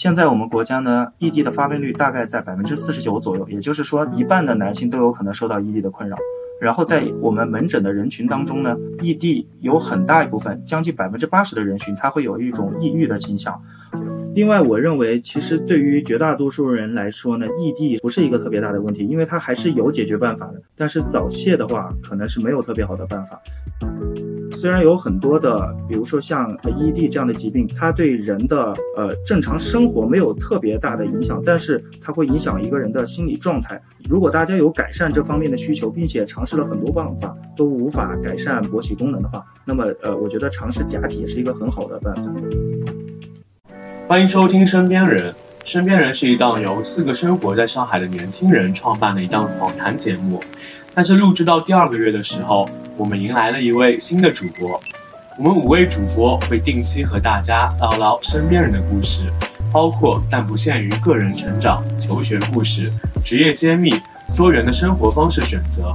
现在我们国家呢，ED 的发病率大概在百分之四十九左右，也就是说一半的男性都有可能受到 ED 的困扰。然后在我们门诊的人群当中呢，ED 有很大一部分，将近百分之八十的人群，他会有一种抑郁的倾向。另外，我认为其实对于绝大多数人来说呢，ED 不是一个特别大的问题，因为它还是有解决办法的。但是早泄的话，可能是没有特别好的办法。虽然有很多的，比如说像 ED 这样的疾病，它对人的呃正常生活没有特别大的影响，但是它会影响一个人的心理状态。如果大家有改善这方面的需求，并且尝试了很多办法都无法改善勃起功能的话，那么呃，我觉得尝试假体也是一个很好的办法。欢迎收听《身边人》，《身边人》是一档由四个生活在上海的年轻人创办的一档访谈节目。但是录制到第二个月的时候，我们迎来了一位新的主播。我们五位主播会定期和大家唠唠身边人的故事，包括但不限于个人成长、求学故事、职业揭秘、多元的生活方式选择。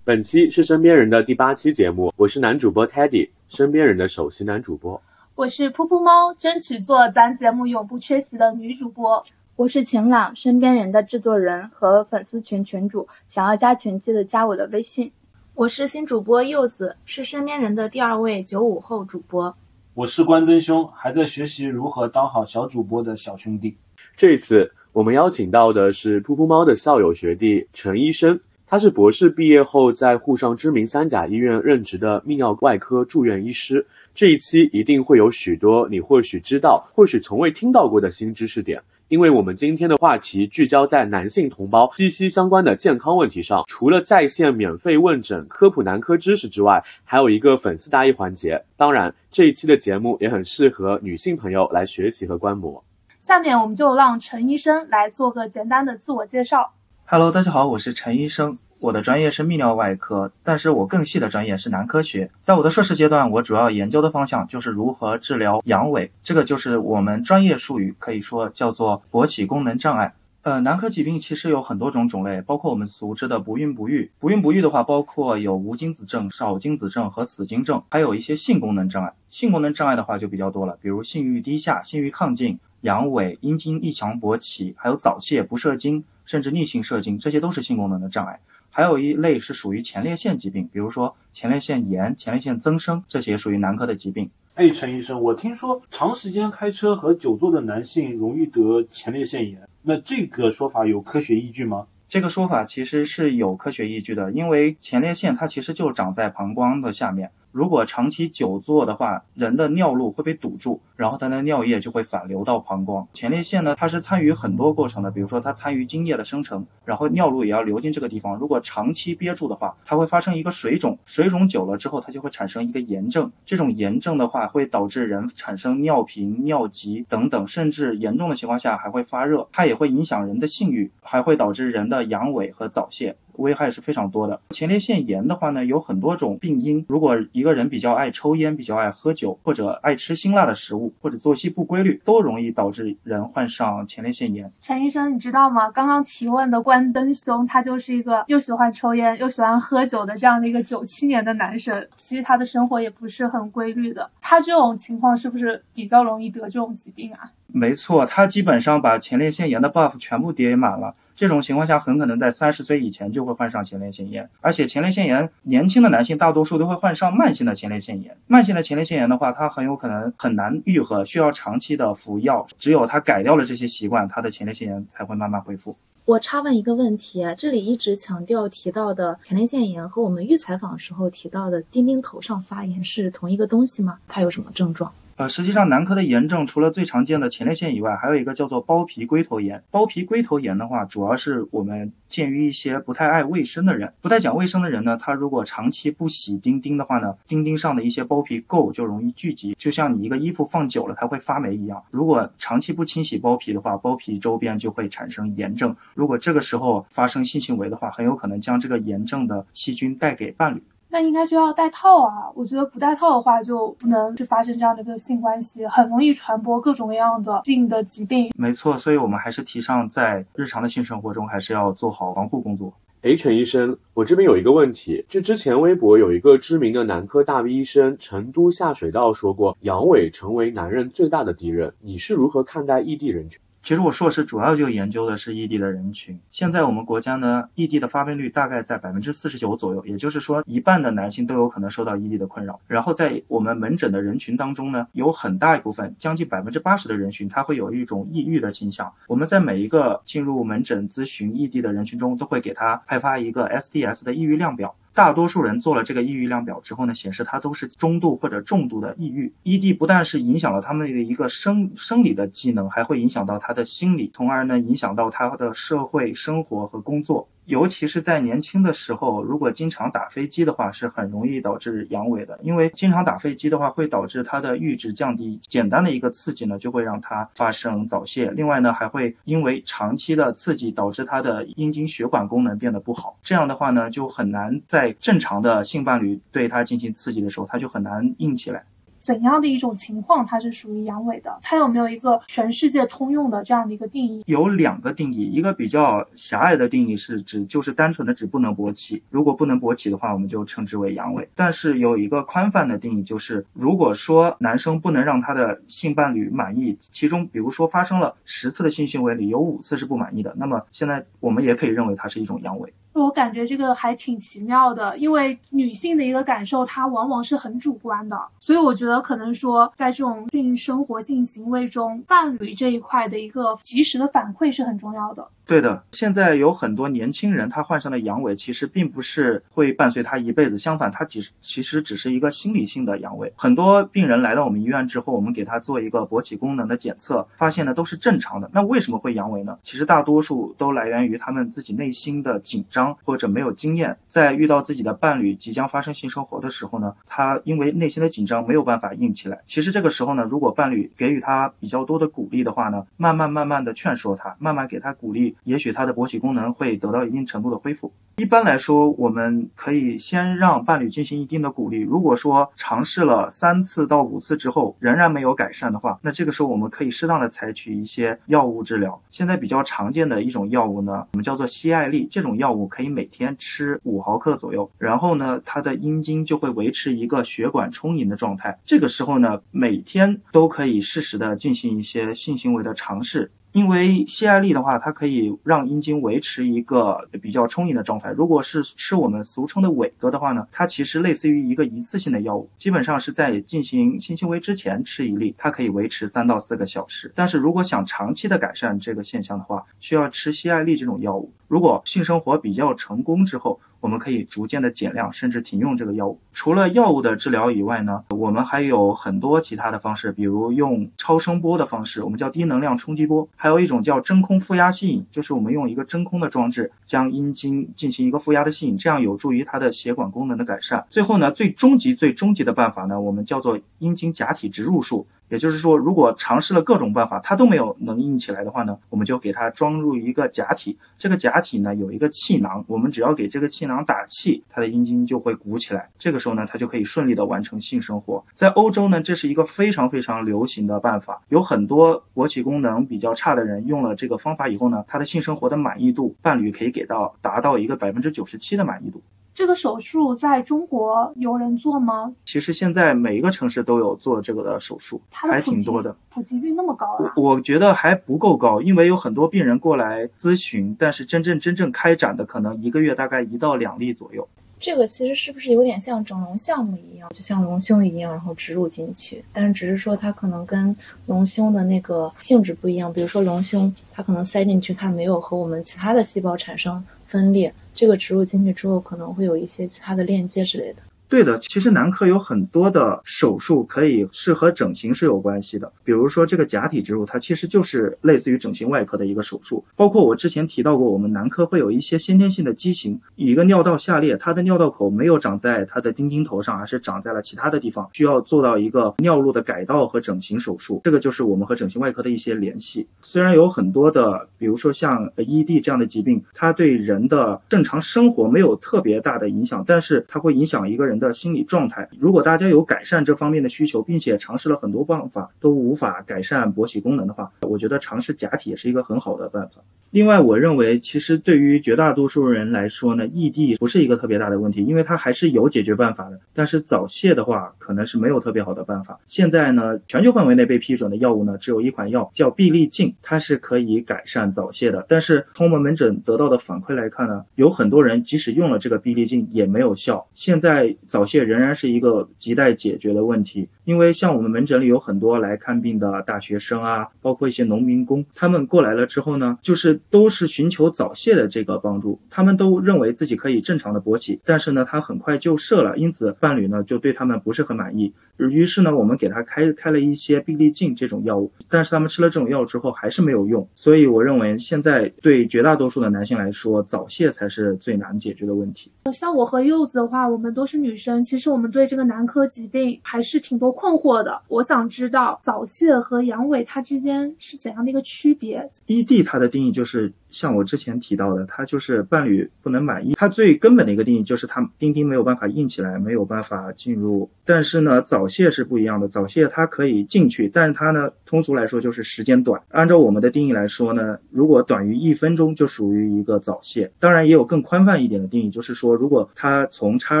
本期是《身边人》的第八期节目，我是男主播 Teddy，身边人的首席男主播。我是噗噗猫，争取做咱节目永不缺席的女主播。我是晴朗，身边人的制作人和粉丝群群主，想要加群记得加我的微信。我是新主播柚子，是身边人的第二位九五后主播。我是关灯兄，还在学习如何当好小主播的小兄弟。这一次我们邀请到的是噗噗猫的校友学弟陈医生。他是博士毕业后在沪上知名三甲医院任职的泌尿外科住院医师。这一期一定会有许多你或许知道、或许从未听到过的新知识点，因为我们今天的话题聚焦在男性同胞息息相关的健康问题上。除了在线免费问诊、科普男科知识之外，还有一个粉丝答疑环节。当然，这一期的节目也很适合女性朋友来学习和观摩。下面我们就让陈医生来做个简单的自我介绍。Hello，大家好，我是陈医生。我的专业是泌尿外科，但是我更细的专业是男科学。在我的硕士阶段，我主要研究的方向就是如何治疗阳痿，这个就是我们专业术语，可以说叫做勃起功能障碍。呃，男科疾病其实有很多种种类，包括我们熟知的不孕不育。不孕不育的话，包括有无精子症、少精子症和死精症，还有一些性功能障碍。性功能障碍的话就比较多了，比如性欲低下、性欲亢进、阳痿、阴茎异常勃起，还有早泄、不射精。甚至逆性射精，这些都是性功能的障碍。还有一类是属于前列腺疾病，比如说前列腺炎、前列腺增生，这些属于男科的疾病。哎，陈医生，我听说长时间开车和久坐的男性容易得前列腺炎，那这个说法有科学依据吗？这个说法其实是有科学依据的，因为前列腺它其实就长在膀胱的下面。如果长期久坐的话，人的尿路会被堵住，然后它的尿液就会反流到膀胱。前列腺呢，它是参与很多过程的，比如说它参与精液的生成，然后尿路也要流进这个地方。如果长期憋住的话，它会发生一个水肿，水肿久了之后，它就会产生一个炎症。这种炎症的话，会导致人产生尿频、尿急等等，甚至严重的情况下还会发热。它也会影响人的性欲，还会导致人的阳痿和早泄。危害是非常多的。前列腺炎的话呢，有很多种病因。如果一个人比较爱抽烟、比较爱喝酒，或者爱吃辛辣的食物，或者作息不规律，都容易导致人患上前列腺炎。陈医生，你知道吗？刚刚提问的关灯兄，他就是一个又喜欢抽烟又喜欢喝酒的这样的一个九七年的男生。其实他的生活也不是很规律的。他这种情况是不是比较容易得这种疾病啊？没错，他基本上把前列腺炎的 buff 全部叠满了。这种情况下，很可能在三十岁以前就会患上前列腺炎，而且前列腺炎年轻的男性大多数都会患上慢性的前列腺炎。慢性的前列腺炎的话，它很有可能很难愈合，需要长期的服药。只有他改掉了这些习惯，他的前列腺炎才会慢慢恢复。我插问一个问题，这里一直强调提到的前列腺炎和我们预采访时候提到的丁丁头上发炎是同一个东西吗？它有什么症状？呃，实际上男科的炎症除了最常见的前列腺以外，还有一个叫做包皮龟头炎。包皮龟头炎的话，主要是我们鉴于一些不太爱卫生的人，不太讲卫生的人呢，他如果长期不洗丁丁的话呢，丁丁上的一些包皮垢就容易聚集，就像你一个衣服放久了它会发霉一样。如果长期不清洗包皮的话，包皮周边就会产生炎症。如果这个时候发生性行为的话，很有可能将这个炎症的细菌带给伴侣。那应该就要戴套啊！我觉得不戴套的话，就不能去发生这样的一个性关系，很容易传播各种各样的性的疾病。没错，所以我们还是提倡在日常的性生活中，还是要做好防护工作。哎，陈医生，我这边有一个问题，就之前微博有一个知名的男科大 V 医生成都下水道说过，阳痿成为男人最大的敌人，你是如何看待异地人群？其实我硕士主要就研究的是异地的人群。现在我们国家呢，异地的发病率大概在百分之四十九左右，也就是说，一半的男性都有可能受到异地的困扰。然后在我们门诊的人群当中呢，有很大一部分，将近百分之八十的人群，他会有一种抑郁的倾向。我们在每一个进入门诊咨询异地的人群中，都会给他派发一个 SDS 的抑郁量表。大多数人做了这个抑郁量表之后呢，显示他都是中度或者重度的抑郁。ED 不但是影响了他们的一个生生理的机能，还会影响到他的心理，从而呢影响到他的社会生活和工作。尤其是在年轻的时候，如果经常打飞机的话，是很容易导致阳痿的。因为经常打飞机的话，会导致他的阈值降低。简单的一个刺激呢，就会让他发生早泄。另外呢，还会因为长期的刺激，导致他的阴茎血管功能变得不好。这样的话呢，就很难在正常的性伴侣对他进行刺激的时候，他就很难硬起来。怎样的一种情况它是属于阳痿的？它有没有一个全世界通用的这样的一个定义？有两个定义，一个比较狭隘的定义是指就是单纯的指不能勃起，如果不能勃起的话，我们就称之为阳痿。但是有一个宽泛的定义，就是如果说男生不能让他的性伴侣满意，其中比如说发生了十次的性行为里有五次是不满意的，那么现在我们也可以认为它是一种阳痿。我感觉这个还挺奇妙的，因为女性的一个感受，它往往是很主观的，所以我觉得可能说，在这种性生活、性行为中，伴侣这一块的一个及时的反馈是很重要的。对的，现在有很多年轻人，他患上了阳痿，其实并不是会伴随他一辈子，相反，他其实其实只是一个心理性的阳痿。很多病人来到我们医院之后，我们给他做一个勃起功能的检测，发现呢都是正常的。那为什么会阳痿呢？其实大多数都来源于他们自己内心的紧张或者没有经验，在遇到自己的伴侣即将发生性生活的时候呢，他因为内心的紧张没有办法硬起来。其实这个时候呢，如果伴侣给予他比较多的鼓励的话呢，慢慢慢慢的劝说他，慢慢给他鼓励。也许他的勃起功能会得到一定程度的恢复。一般来说，我们可以先让伴侣进行一定的鼓励。如果说尝试了三次到五次之后仍然没有改善的话，那这个时候我们可以适当的采取一些药物治疗。现在比较常见的一种药物呢，我们叫做西艾利。这种药物可以每天吃五毫克左右，然后呢，它的阴茎就会维持一个血管充盈的状态。这个时候呢，每天都可以适时的进行一些性行为的尝试。因为西艾利的话，它可以让阴茎维持一个比较充盈的状态。如果是吃我们俗称的伟哥的话呢，它其实类似于一个一次性的药物，基本上是在进行性行为之前吃一粒，它可以维持三到四个小时。但是如果想长期的改善这个现象的话，需要吃西艾利这种药物。如果性生活比较成功之后，我们可以逐渐的减量，甚至停用这个药物。除了药物的治疗以外呢，我们还有很多其他的方式，比如用超声波的方式，我们叫低能量冲击波；还有一种叫真空负压吸引，就是我们用一个真空的装置将阴茎进行一个负压的吸引，这样有助于它的血管功能的改善。最后呢，最终极、最终极的办法呢，我们叫做阴茎假体植入术。也就是说，如果尝试了各种办法，它都没有能硬起来的话呢，我们就给它装入一个假体。这个假体呢有一个气囊，我们只要给这个气囊打气，它的阴茎就会鼓起来。这个时候呢，它就可以顺利的完成性生活。在欧洲呢，这是一个非常非常流行的办法，有很多勃起功能比较差的人用了这个方法以后呢，他的性生活的满意度，伴侣可以给到达到一个百分之九十七的满意度。这个手术在中国有人做吗？其实现在每一个城市都有做这个的手术，还挺多的。普及率那么高啊？我觉得还不够高，因为有很多病人过来咨询，但是真正真正开展的可能一个月大概一到两例左右。这个其实是不是有点像整容项目一样，就像隆胸一样，然后植入进去？但是只是说它可能跟隆胸的那个性质不一样。比如说隆胸，它可能塞进去，它没有和我们其他的细胞产生分裂。这个植入进去之后，可能会有一些其他的链接之类的。对的，其实男科有很多的手术可以是和整形是有关系的，比如说这个假体植入，它其实就是类似于整形外科的一个手术。包括我之前提到过，我们男科会有一些先天性的畸形，一个尿道下裂，它的尿道口没有长在它的丁丁头上，而是长在了其他的地方，需要做到一个尿路的改道和整形手术。这个就是我们和整形外科的一些联系。虽然有很多的，比如说像 ED 这样的疾病，它对人的正常生活没有特别大的影响，但是它会影响一个人。的心理状态，如果大家有改善这方面的需求，并且尝试了很多办法都无法改善勃起功能的话，我觉得尝试假体也是一个很好的办法。另外，我认为其实对于绝大多数人来说呢，异地不是一个特别大的问题，因为它还是有解决办法的。但是早泄的话，可能是没有特别好的办法。现在呢，全球范围内被批准的药物呢，只有一款药叫必利净，它是可以改善早泄的。但是从我们门诊得到的反馈来看呢，有很多人即使用了这个必利净也没有效。现在早泄仍然是一个亟待解决的问题，因为像我们门诊里有很多来看病的大学生啊，包括一些农民工，他们过来了之后呢，就是都是寻求早泄的这个帮助，他们都认为自己可以正常的勃起，但是呢，他很快就射了，因此伴侣呢就对他们不是很满意。于是呢，我们给他开开了一些必利净这种药物，但是他们吃了这种药之后还是没有用。所以我认为现在对绝大多数的男性来说，早泄才是最难解决的问题。像我和柚子的话，我们都是女生，其实我们对这个男科疾病还是挺多困惑的。我想知道早泄和阳痿它之间是怎样的一个区别？ED 它的定义就是像我之前提到的，它就是伴侣不能满意。它最根本的一个定义就是它丁丁没有办法硬起来，没有办法进入。但是呢，早泄是不一样的，早泄它可以进去，但是它呢，通俗来说就是时间短。按照我们的定义来说呢，如果短于一分钟就属于一个早泄。当然也有更宽泛一点的定义，就是说如果它从插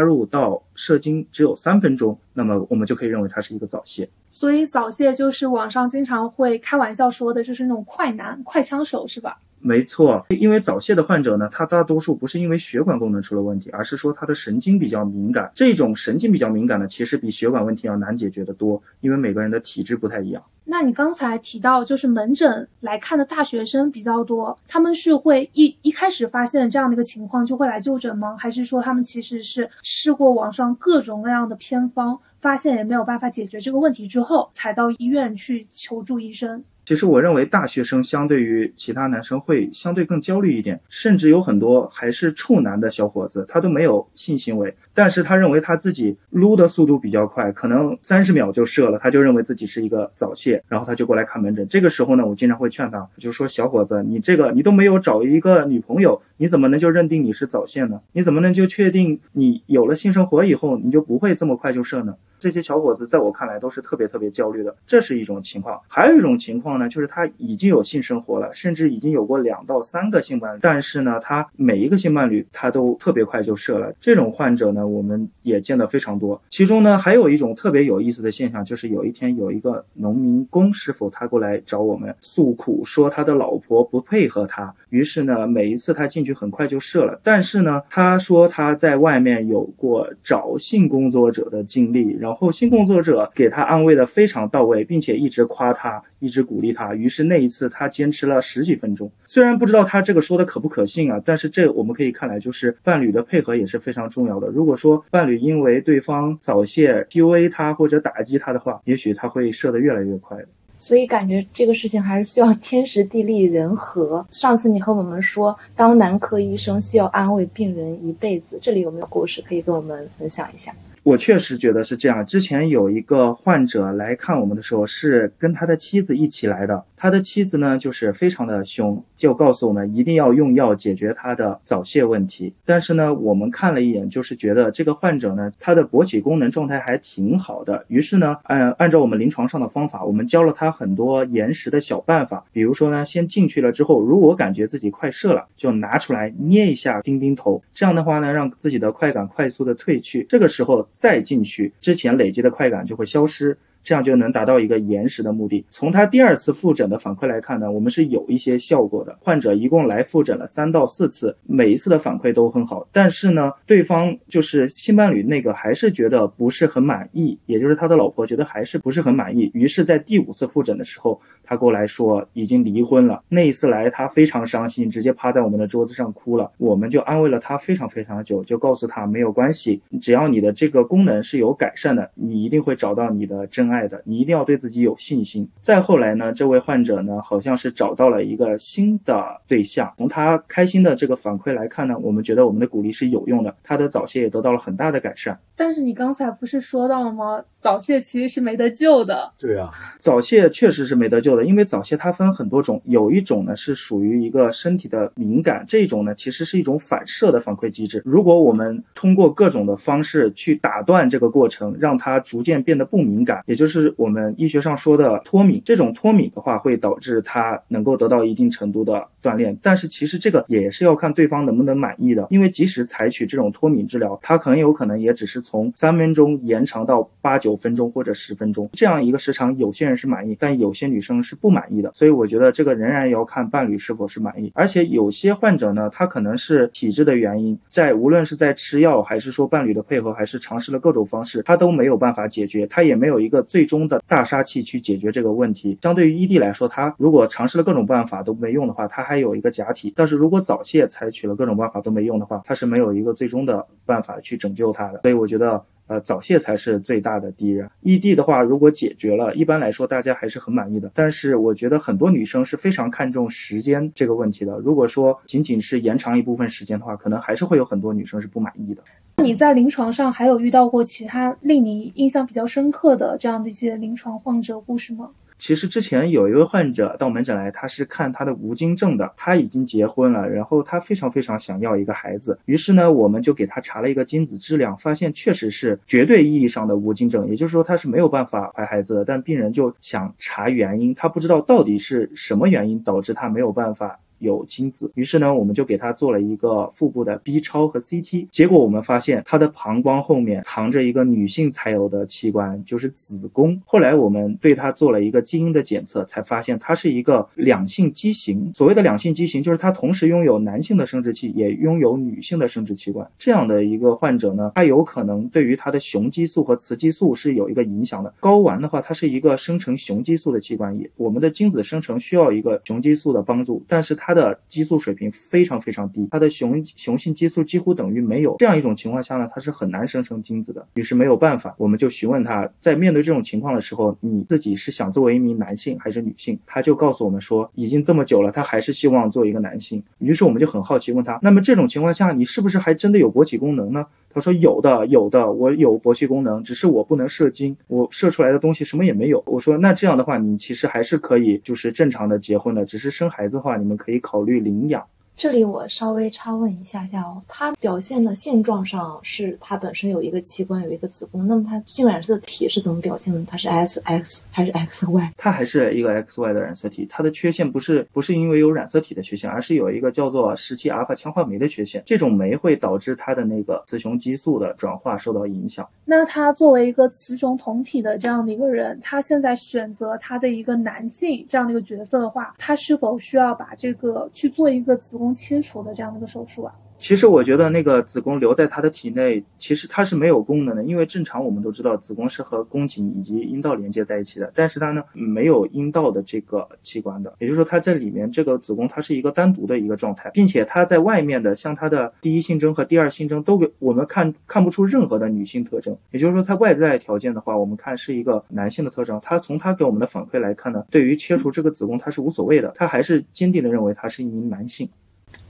入到射精只有三分钟，那么我们就可以认为它是一个早泄。所以早泄就是网上经常会开玩笑说的，就是那种快男、快枪手，是吧？没错，因为早泄的患者呢，他大多数不是因为血管功能出了问题，而是说他的神经比较敏感。这种神经比较敏感呢，其实比血管问题要难解决的多，因为每个人的体质不太一样。那你刚才提到，就是门诊来看的大学生比较多，他们是会一一开始发现这样的一个情况就会来就诊吗？还是说他们其实是试过网上各种各样的偏方，发现也没有办法解决这个问题之后，才到医院去求助医生？其实我认为大学生相对于其他男生会相对更焦虑一点，甚至有很多还是处男的小伙子，他都没有性行为，但是他认为他自己撸的速度比较快，可能三十秒就射了，他就认为自己是一个早泄，然后他就过来看门诊。这个时候呢，我经常会劝他，就说小伙子，你这个你都没有找一个女朋友，你怎么能就认定你是早泄呢？你怎么能就确定你有了性生活以后你就不会这么快就射呢？这些小伙子在我看来都是特别特别焦虑的，这是一种情况。还有一种情况呢，就是他已经有性生活了，甚至已经有过两到三个性伴侣，但是呢，他每一个性伴侣他都特别快就射了。这种患者呢，我们也见得非常多。其中呢，还有一种特别有意思的现象，就是有一天有一个农民工师傅，他过来找我们诉苦，说他的老婆不配合他，于是呢，每一次他进去很快就射了。但是呢，他说他在外面有过找性工作者的经历。然后性工作者给他安慰的非常到位，并且一直夸他，一直鼓励他。于是那一次他坚持了十几分钟。虽然不知道他这个说的可不可信啊，但是这我们可以看来就是伴侣的配合也是非常重要的。如果说伴侣因为对方早泄 PUA 他或者打击他的话，也许他会射得越来越快的。所以感觉这个事情还是需要天时地利人和。上次你和我们说，当男科医生需要安慰病人一辈子，这里有没有故事可以跟我们分享一下？我确实觉得是这样。之前有一个患者来看我们的时候，是跟他的妻子一起来的。他的妻子呢，就是非常的凶，就告诉我们一定要用药解决他的早泄问题。但是呢，我们看了一眼，就是觉得这个患者呢，他的勃起功能状态还挺好的。于是呢，按按照我们临床上的方法，我们教了他很多延时的小办法。比如说呢，先进去了之后，如果感觉自己快射了，就拿出来捏一下丁丁头，这样的话呢，让自己的快感快速的退去。这个时候再进去，之前累积的快感就会消失。这样就能达到一个延时的目的。从他第二次复诊的反馈来看呢，我们是有一些效果的。患者一共来复诊了三到四次，每一次的反馈都很好。但是呢，对方就是性伴侣那个还是觉得不是很满意，也就是他的老婆觉得还是不是很满意。于是，在第五次复诊的时候，他过来说已经离婚了。那一次来，他非常伤心，直接趴在我们的桌子上哭了。我们就安慰了他非常非常久，就告诉他没有关系，只要你的这个功能是有改善的，你一定会找到你的真爱。爱的，你一定要对自己有信心。再后来呢，这位患者呢，好像是找到了一个新的对象。从他开心的这个反馈来看呢，我们觉得我们的鼓励是有用的，他的早泄也得到了很大的改善。但是你刚才不是说到了吗？早泄其实是没得救的。对啊，早泄确实是没得救因为早泄它分很多种，有一种呢是属于一个身体的敏感，这种呢其实是一种反射的反馈机制。如果我们通过各种的方式去打断这个过程，让它逐渐变得不敏感，也。就是我们医学上说的脱敏，这种脱敏的话会导致它能够得到一定程度的。锻炼。但是其实这个也是要看对方能不能满意的，因为即使采取这种脱敏治疗，它很有可能也只是从三分钟延长到八九分钟或者十分钟这样一个时长，有些人是满意，但有些女生是不满意的。所以我觉得这个仍然要看伴侣是否是满意，而且有些患者呢，他可能是体质的原因，在无论是在吃药，还是说伴侣的配合，还是尝试了各种方式，他都没有办法解决，他也没有一个最终的大杀器去解决这个问题。相对于异地来说，他如果尝试了各种办法都没用的话，他还有一个假体；但是如果早泄采取了各种办法都没用的话，他是没有一个最终的办法去拯救他的。所以我觉得。呃，早泄才是最大的敌人。异地的话，如果解决了，一般来说大家还是很满意的。但是我觉得很多女生是非常看重时间这个问题的。如果说仅仅是延长一部分时间的话，可能还是会有很多女生是不满意的。你在临床上还有遇到过其他令你印象比较深刻的这样的一些临床患者故事吗？其实之前有一位患者到门诊来，他是看他的无精症的，他已经结婚了，然后他非常非常想要一个孩子，于是呢，我们就给他查了一个精子质量，发现确实是绝对意义上的无精症，也就是说他是没有办法怀孩子的，但病人就想查原因，他不知道到底是什么原因导致他没有办法。有精子，于是呢，我们就给他做了一个腹部的 B 超和 CT，结果我们发现他的膀胱后面藏着一个女性才有的器官，就是子宫。后来我们对他做了一个基因的检测，才发现他是一个两性畸形。所谓的两性畸形，就是他同时拥有男性的生殖器，也拥有女性的生殖器官。这样的一个患者呢，他有可能对于他的雄激素和雌激素是有一个影响的。睾丸的话，它是一个生成雄激素的器官，也我们的精子生成需要一个雄激素的帮助，但是它。它的激素水平非常非常低，它的雄雄性激素几乎等于没有。这样一种情况下呢，它是很难生成精子的。于是没有办法，我们就询问他，在面对这种情况的时候，你自己是想作为一名男性还是女性？他就告诉我们说，已经这么久了，他还是希望做一个男性。于是我们就很好奇问他，那么这种情况下，你是不是还真的有勃起功能呢？他说有的，有的，我有勃起功能，只是我不能射精，我射出来的东西什么也没有。我说那这样的话，你其实还是可以，就是正常的结婚的，只是生孩子的话，你们可以考虑领养。这里我稍微插问一下下哦，它表现的性状上是它本身有一个器官有一个子宫，那么它性染色体是怎么表现的？它是 S X 还是 X Y？它还是一个 X Y 的染色体，它的缺陷不是不是因为有染色体的缺陷，而是有一个叫做十七阿尔法羟化酶的缺陷，这种酶会导致它的那个雌雄激素的转化受到影响。那他作为一个雌雄同体的这样的一个人，他现在选择他的一个男性这样的一个角色的话，他是否需要把这个去做一个子宫切除的这样的一个手术啊？其实我觉得那个子宫留在他的体内，其实它是没有功能的，因为正常我们都知道子宫是和宫颈以及阴道连接在一起的，但是它呢没有阴道的这个器官的，也就是说它在里面这个子宫它是一个单独的一个状态，并且它在外面的像它的第一性征和第二性征都给我们看看不出任何的女性特征，也就是说它外在条件的话，我们看是一个男性的特征，它从它给我们的反馈来看呢，对于切除这个子宫它是无所谓的，它还是坚定的认为他是一名男性。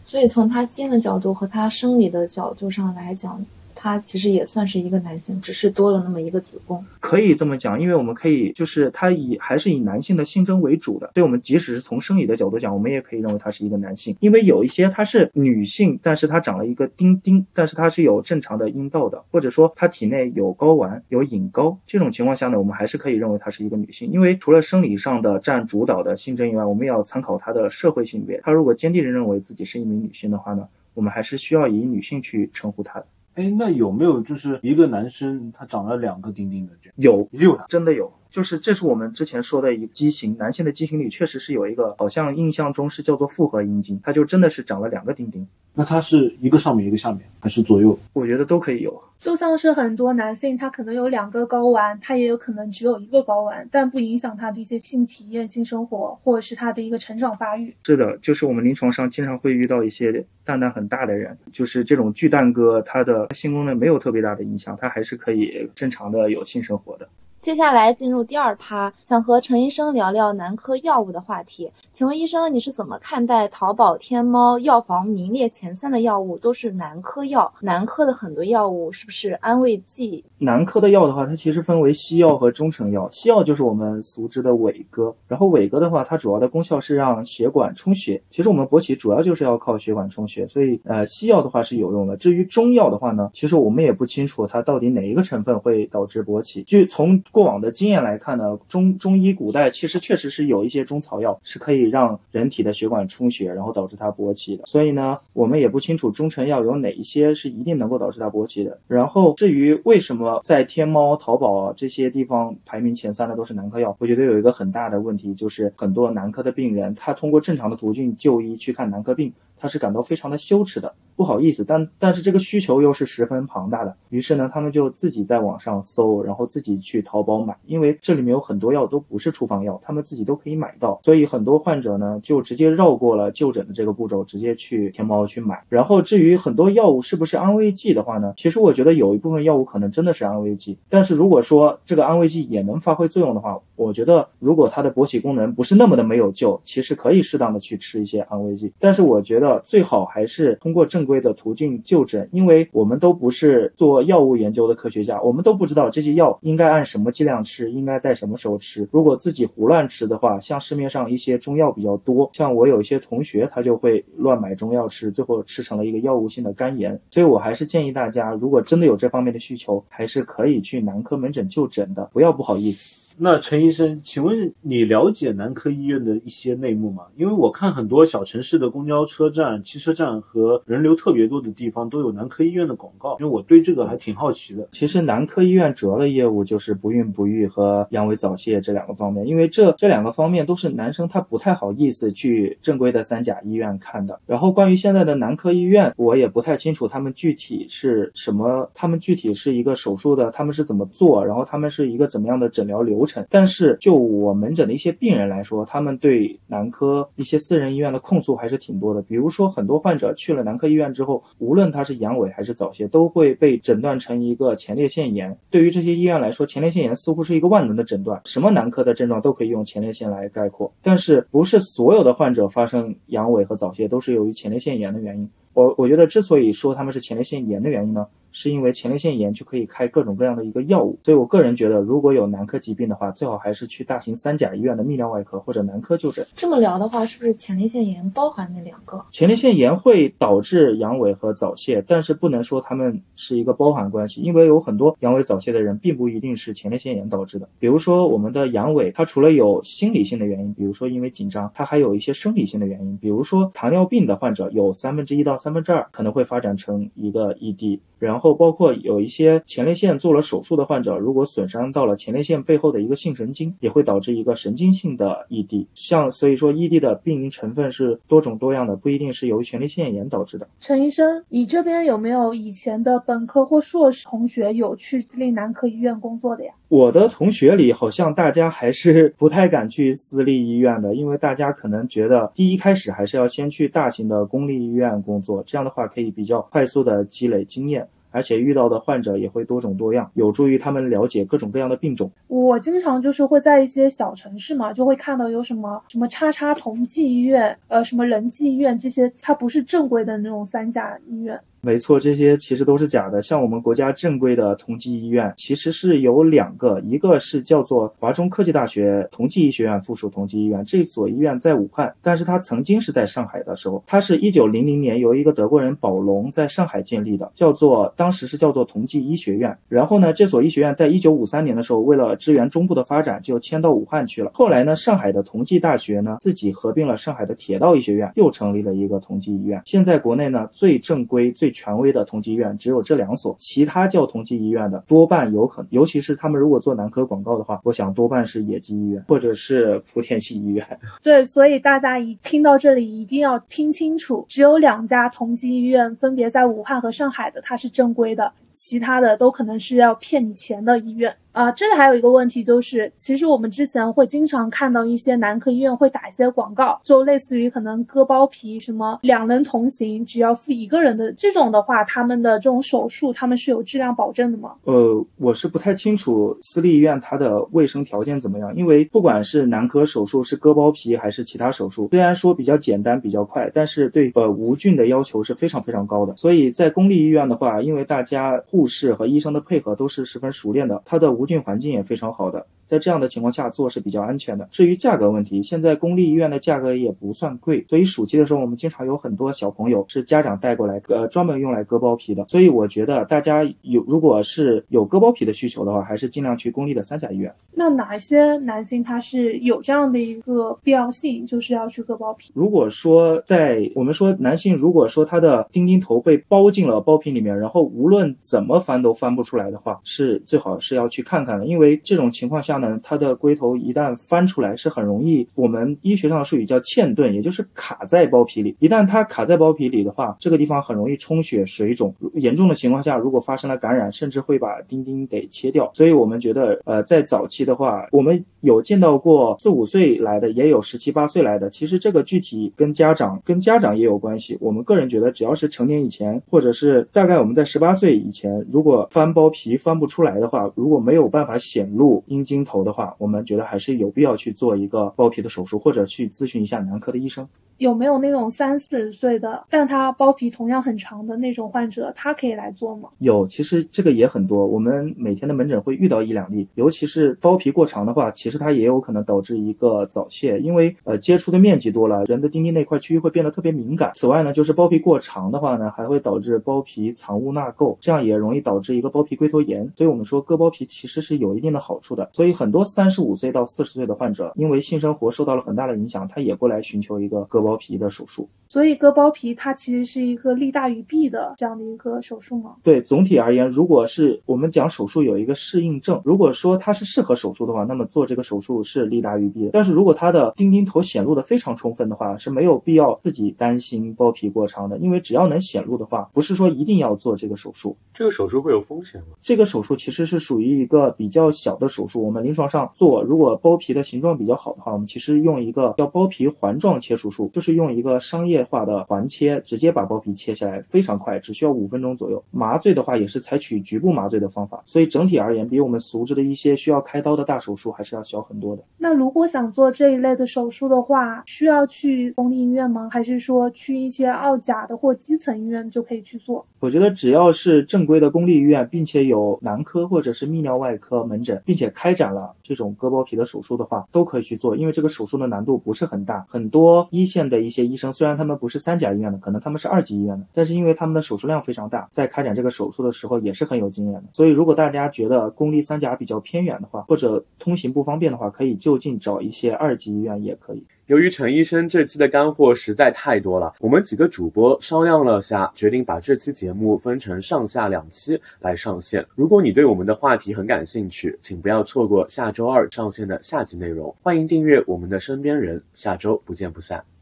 所以从他基因的角度和他生理的角度上来讲。他其实也算是一个男性，只是多了那么一个子宫，可以这么讲，因为我们可以就是他以还是以男性的性征为主的，所以我们即使是从生理的角度讲，我们也可以认为他是一个男性，因为有一些他是女性，但是他长了一个丁丁，但是他是有正常的阴道的，或者说他体内有睾丸有隐睾，这种情况下呢，我们还是可以认为他是一个女性，因为除了生理上的占主导的性征以外，我们也要参考他的社会性别，他如果坚定的认为自己是一名女性的话呢，我们还是需要以女性去称呼他的。哎，那有没有就是一个男生他长了两个丁丁的这样？有，有的，真的有。就是这是我们之前说的一个畸形，男性的畸形里确实是有一个，好像印象中是叫做复合阴茎，它就真的是长了两个丁丁。那它是一个上面一个下面，还是左右？我觉得都可以有。就像是很多男性，他可能有两个睾丸，他也有可能只有一个睾丸，但不影响他的一些性体验、性生活，或者是他的一个成长发育。是的，就是我们临床上经常会遇到一些蛋蛋很大的人，就是这种巨蛋哥，他的性功能没有特别大的影响，他还是可以正常的有性生活的。接下来进入第二趴，想和陈医生聊聊男科药物的话题。请问医生，你是怎么看待淘宝、天猫药房名列前三的药物都是男科药？男科的很多药物是不是安慰剂？男科的药的话，它其实分为西药和中成药。西药就是我们熟知的伟哥，然后伟哥的话，它主要的功效是让血管充血。其实我们勃起主要就是要靠血管充血，所以呃，西药的话是有用的。至于中药的话呢，其实我们也不清楚它到底哪一个成分会导致勃起。就从过往的经验来看呢，中中医古代其实确实是有一些中草药是可以让人体的血管充血，然后导致它勃起的。所以呢，我们也不清楚中成药有哪一些是一定能够导致它勃起的。然后至于为什么在天猫、淘宝这些地方排名前三的都是男科药，我觉得有一个很大的问题，就是很多男科的病人他通过正常的途径就医去看男科病。是感到非常的羞耻的，不好意思，但但是这个需求又是十分庞大的，于是呢，他们就自己在网上搜，然后自己去淘宝买，因为这里面有很多药都不是处方药，他们自己都可以买到，所以很多患者呢就直接绕过了就诊的这个步骤，直接去天猫去买。然后至于很多药物是不是安慰剂的话呢，其实我觉得有一部分药物可能真的是安慰剂，但是如果说这个安慰剂也能发挥作用的话，我觉得如果它的勃起功能不是那么的没有救，其实可以适当的去吃一些安慰剂，但是我觉得。最好还是通过正规的途径就诊，因为我们都不是做药物研究的科学家，我们都不知道这些药应该按什么剂量吃，应该在什么时候吃。如果自己胡乱吃的话，像市面上一些中药比较多，像我有一些同学他就会乱买中药吃，最后吃成了一个药物性的肝炎。所以我还是建议大家，如果真的有这方面的需求，还是可以去男科门诊就诊的，不要不好意思。那陈医生，请问你了解男科医院的一些内幕吗？因为我看很多小城市的公交车站、汽车站和人流特别多的地方都有男科医院的广告，因为我对这个还挺好奇的。其实男科医院主要的业务就是不孕不育和阳痿早泄这两个方面，因为这这两个方面都是男生他不太好意思去正规的三甲医院看的。然后关于现在的男科医院，我也不太清楚他们具体是什么，他们具体是一个手术的，他们是怎么做，然后他们是一个怎么样的诊疗流。但是就我门诊的一些病人来说，他们对男科一些私人医院的控诉还是挺多的。比如说，很多患者去了男科医院之后，无论他是阳痿还是早泄，都会被诊断成一个前列腺炎。对于这些医院来说，前列腺炎似乎是一个万能的诊断，什么男科的症状都可以用前列腺来概括。但是，不是所有的患者发生阳痿和早泄都是由于前列腺炎的原因。我我觉得，之所以说他们是前列腺炎的原因呢？是因为前列腺炎就可以开各种各样的一个药物，所以我个人觉得，如果有男科疾病的话，最好还是去大型三甲医院的泌尿外科或者男科就诊。这么聊的话，是不是前列腺炎包含那两个？前列腺炎会导致阳痿和早泄，但是不能说他们是一个包含关系，因为有很多阳痿早泄的人并不一定是前列腺炎导致的。比如说我们的阳痿，它除了有心理性的原因，比如说因为紧张，它还有一些生理性的原因，比如说糖尿病的患者有三分之一到三分之二可能会发展成一个 ED。然后包括有一些前列腺做了手术的患者，如果损伤到了前列腺背后的一个性神经，也会导致一个神经性的 ED。像所以说 ED 的病因成分是多种多样的，不一定是由前列腺炎导致的。陈医生，你这边有没有以前的本科或硕士同学有去吉林男科医院工作的呀？我的同学里好像大家还是 不太敢去私立医院的，因为大家可能觉得第一开始还是要先去大型的公立医院工作，这样的话可以比较快速的积累经验。而且遇到的患者也会多种多样，有助于他们了解各种各样的病种。我经常就是会在一些小城市嘛，就会看到有什么什么叉叉同济医院，呃，什么仁济医院这些，它不是正规的那种三甲医院。没错，这些其实都是假的。像我们国家正规的同济医院，其实是有两个，一个是叫做华中科技大学同济医学院附属同济医院，这所医院在武汉，但是它曾经是在上海的时候，它是一九零零年由一个德国人宝龙在上海建立的，叫做当时是叫做同济医学院。然后呢，这所医学院在一九五三年的时候，为了支援中部的发展，就迁到武汉去了。后来呢，上海的同济大学呢，自己合并了上海的铁道医学院，又成立了一个同济医院。现在国内呢，最正规最权威的同济医院只有这两所，其他叫同济医院的多半有可能，尤其是他们如果做男科广告的话，我想多半是野鸡医院或者是莆田系医院。对，所以大家一听到这里一定要听清楚，只有两家同济医院分别在武汉和上海的，它是正规的，其他的都可能是要骗你钱的医院。啊，这里还有一个问题，就是其实我们之前会经常看到一些男科医院会打一些广告，就类似于可能割包皮，什么两人同行只要付一个人的这种的话，他们的这种手术他们是有质量保证的吗？呃，我是不太清楚私立医院它的卫生条件怎么样，因为不管是男科手术是割包皮还是其他手术，虽然说比较简单比较快，但是对呃无菌的要求是非常非常高的。所以在公立医院的话，因为大家护士和医生的配合都是十分熟练的，它的无菌环境也非常好的，在这样的情况下做是比较安全的。至于价格问题，现在公立医院的价格也不算贵，所以暑期的时候我们经常有很多小朋友是家长带过来，呃，专门用来割包皮的。所以我觉得大家有如果是有割包皮的需求的话，还是尽量去公立的三甲医院。那哪一些男性他是有这样的一个必要性，就是要去割包皮？如果说在我们说男性，如果说他的丁丁头被包进了包皮里面，然后无论怎么翻都翻不出来的话，是最好是要去看看看，因为这种情况下呢，它的龟头一旦翻出来是很容易，我们医学上的术语叫嵌顿，也就是卡在包皮里。一旦它卡在包皮里的话，这个地方很容易充血、水肿，严重的情况下，如果发生了感染，甚至会把丁丁给切掉。所以我们觉得，呃，在早期的话，我们有见到过四五岁来的，也有十七八岁来的。其实这个具体跟家长跟家长也有关系。我们个人觉得，只要是成年以前，或者是大概我们在十八岁以前，如果翻包皮翻不出来的话，如果没有没有办法显露阴茎头的话，我们觉得还是有必要去做一个包皮的手术，或者去咨询一下男科的医生。有没有那种三四十岁的，但他包皮同样很长的那种患者，他可以来做吗？有，其实这个也很多，我们每天的门诊会遇到一两例，尤其是包皮过长的话，其实它也有可能导致一个早泄，因为呃接触的面积多了，人的丁丁那块区域会变得特别敏感。此外呢，就是包皮过长的话呢，还会导致包皮藏污纳垢，这样也容易导致一个包皮龟头炎。所以我们说割包皮其实是有一定的好处的。所以很多三十五岁到四十岁的患者，因为性生活受到了很大的影响，他也过来寻求一个割包皮的手术。所以割包皮它其实是一个利大于弊的这样的一个手术吗？对，总体而言，如果是我们讲手术有一个适应症，如果说它是适合手术的话，那么做这个手术是利大于弊的。但是如果它的丁钉头显露的非常充分的话，是没有必要自己担心包皮过长的，因为只要能显露的话，不是说一定要做这个手术。这个手术会有风险吗？这个手术其实是属于一个比较小的手术，我们临床上做，如果包皮的形状比较好的话，我们其实用一个叫包皮环状切除术，就是用一个商业化的环切，直接把包皮切下来，非常快，只需要五分钟左右。麻醉的话也是采取局部麻醉的方法，所以整体而言，比我们熟知的一些需要开刀的大手术还是要小很多的。那如果想做这一类的手术的话，需要去公立医院吗？还是说去一些奥甲的或基层医院就可以去做？我觉得只要是正规的公立医院，并且有男科或者是泌尿外科门诊，并且开展了这种割包皮的手术的话，都可以去做，因为这个手术的难度不是很大。很多一线的一些医生，虽然他们不是三甲医院的，可能他们是二级医院的，但是因为他们的手术量非常大，在开展这个手术的时候也是很有经验的。所以，如果大家觉得公立三甲比较偏远的话，或者通行不方便的话，可以就近找一些二级医院也可以。由于陈医生这期的干货实在太多了，我们几个主播商量了下，决定把这期节目分成上下两期来上线。如果你对我们的话题很感兴趣，请不要错过下周二上线的下集内容。欢迎订阅我们的身边人，下周不见不散。